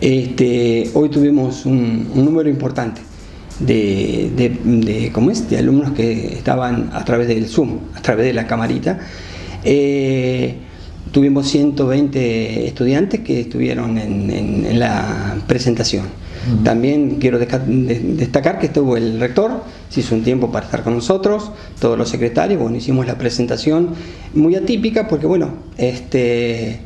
Este, hoy tuvimos un, número importante de, de, ¿cómo es? de alumnos que estaban a través del Zoom, a través de la camarita. Eh, tuvimos 120 estudiantes que estuvieron en, la presentación. También quiero destacar que estuvo el rector, se hizo un tiempo para estar con nosotros, todos los secretarios, bueno, hicimos la presentación muy atípica porque, bueno, este,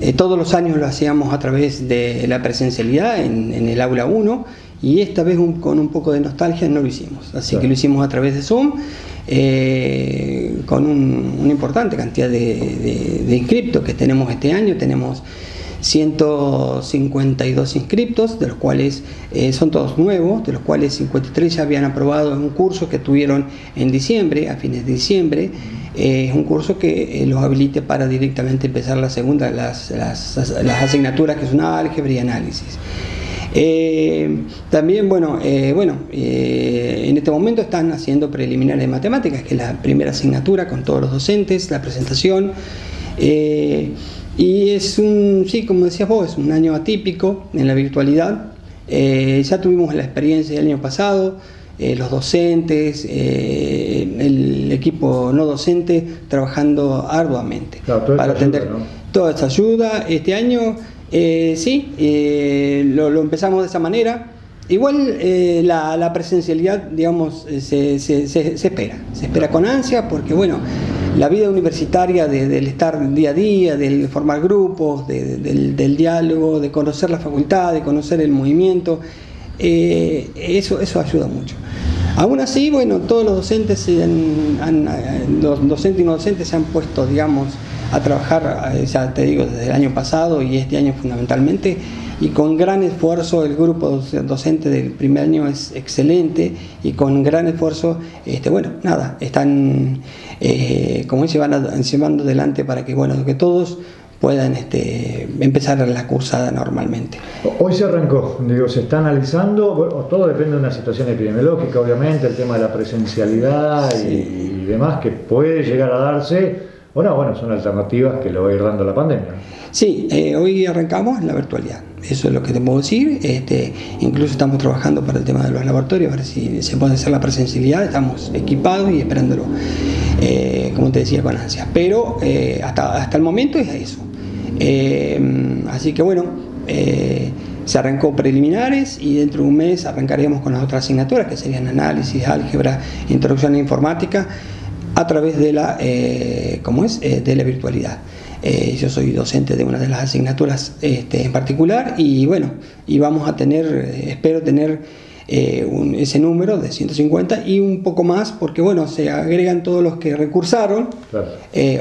eh, todos los años lo hacíamos a través de la presencialidad en, el aula 1 y esta vez con un poco de nostalgia no lo hicimos, así que lo hicimos a través de Zoom eh, con una importante cantidad de, inscriptos que tenemos este año. Tenemos 152 inscriptos, de los cuales eh, son todos nuevos, de los cuales 53 ya habían aprobado un curso que tuvieron en diciembre, a fines de diciembre. Eh, es un curso que los habilite para directamente empezar la segunda, las, las asignaturas que son álgebra y análisis. Eh, también, bueno, eh, bueno eh, en este momento están haciendo preliminares de matemáticas, que es la primera asignatura con todos los docentes, la presentación. y es un, sí, como decías vos, es un año atípico en la virtualidad. ya tuvimos la experiencia del año pasado, los docentes, equipo no docente trabajando arduamente para atender toda esta ayuda. Este año eh, sí, eh, lo, empezamos de esa manera. Igual eh, la, presencialidad, digamos, se, espera, se espera con ansia porque, bueno, la vida universitaria del estar día a día, del formar grupos, del, diálogo, de conocer la facultad, de conocer el movimiento, eso, eso ayuda mucho. Aún así, bueno, todos los docentes, los docentes y no docentes se han puesto, digamos, a trabajar, eh, ya te digo, desde el año pasado y este año fundamentalmente, y con gran esfuerzo el grupo docente del primer año es excelente y con gran esfuerzo, este, bueno, nada, están, eh, como se van llevando adelante para que, bueno, que todos puedan este, empezar la cursada normalmente. Hoy se arrancó, digo, se está analizando, todo depende de una situación epidemiológica, obviamente, el tema de la presencialidad y demás que puede llegar a darse bueno, bueno, son alternativas que lo va a ir dando la pandemia. Sí, eh, hoy arrancamos la virtualidad, eso es lo que te puedo decir. Este, incluso estamos trabajando para el tema de los laboratorios, a ver si se puede hacer la presencialidad, estamos equipados y esperándolo, eh, como te decía, con ansias. Pero eh, hasta, hasta el momento es eso. Así que bueno, se arrancó preliminares y dentro de un mes arrancaremos con las otras asignaturas, que serían análisis, álgebra, introducción a informática a través de la, eh, es? Eh, de la virtualidad. Eh, yo soy docente de una de las asignaturas este, en particular y bueno, y vamos a tener, espero tener ese número de 150 y un poco más porque bueno, se agregan todos los que recursaron,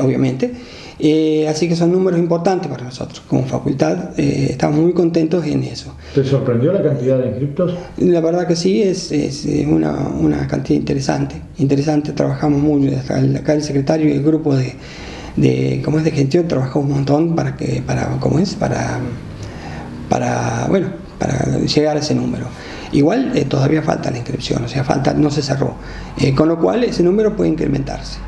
obviamente. Eh, así que son números importantes para nosotros. Como facultad eh, estamos muy contentos en eso. ¿Te sorprendió la cantidad de inscriptos? La verdad que sí, es, es una, una, cantidad interesante. Interesante, trabajamos mucho. Acá el secretario y el grupo de, de como es de gestión trabajamos un montón para que, para, ¿cómo es? Para, para, bueno, para llegar a ese número. Igual eh, todavía falta la inscripción, o sea, falta, no se cerró. con lo cual ese número puede incrementarse.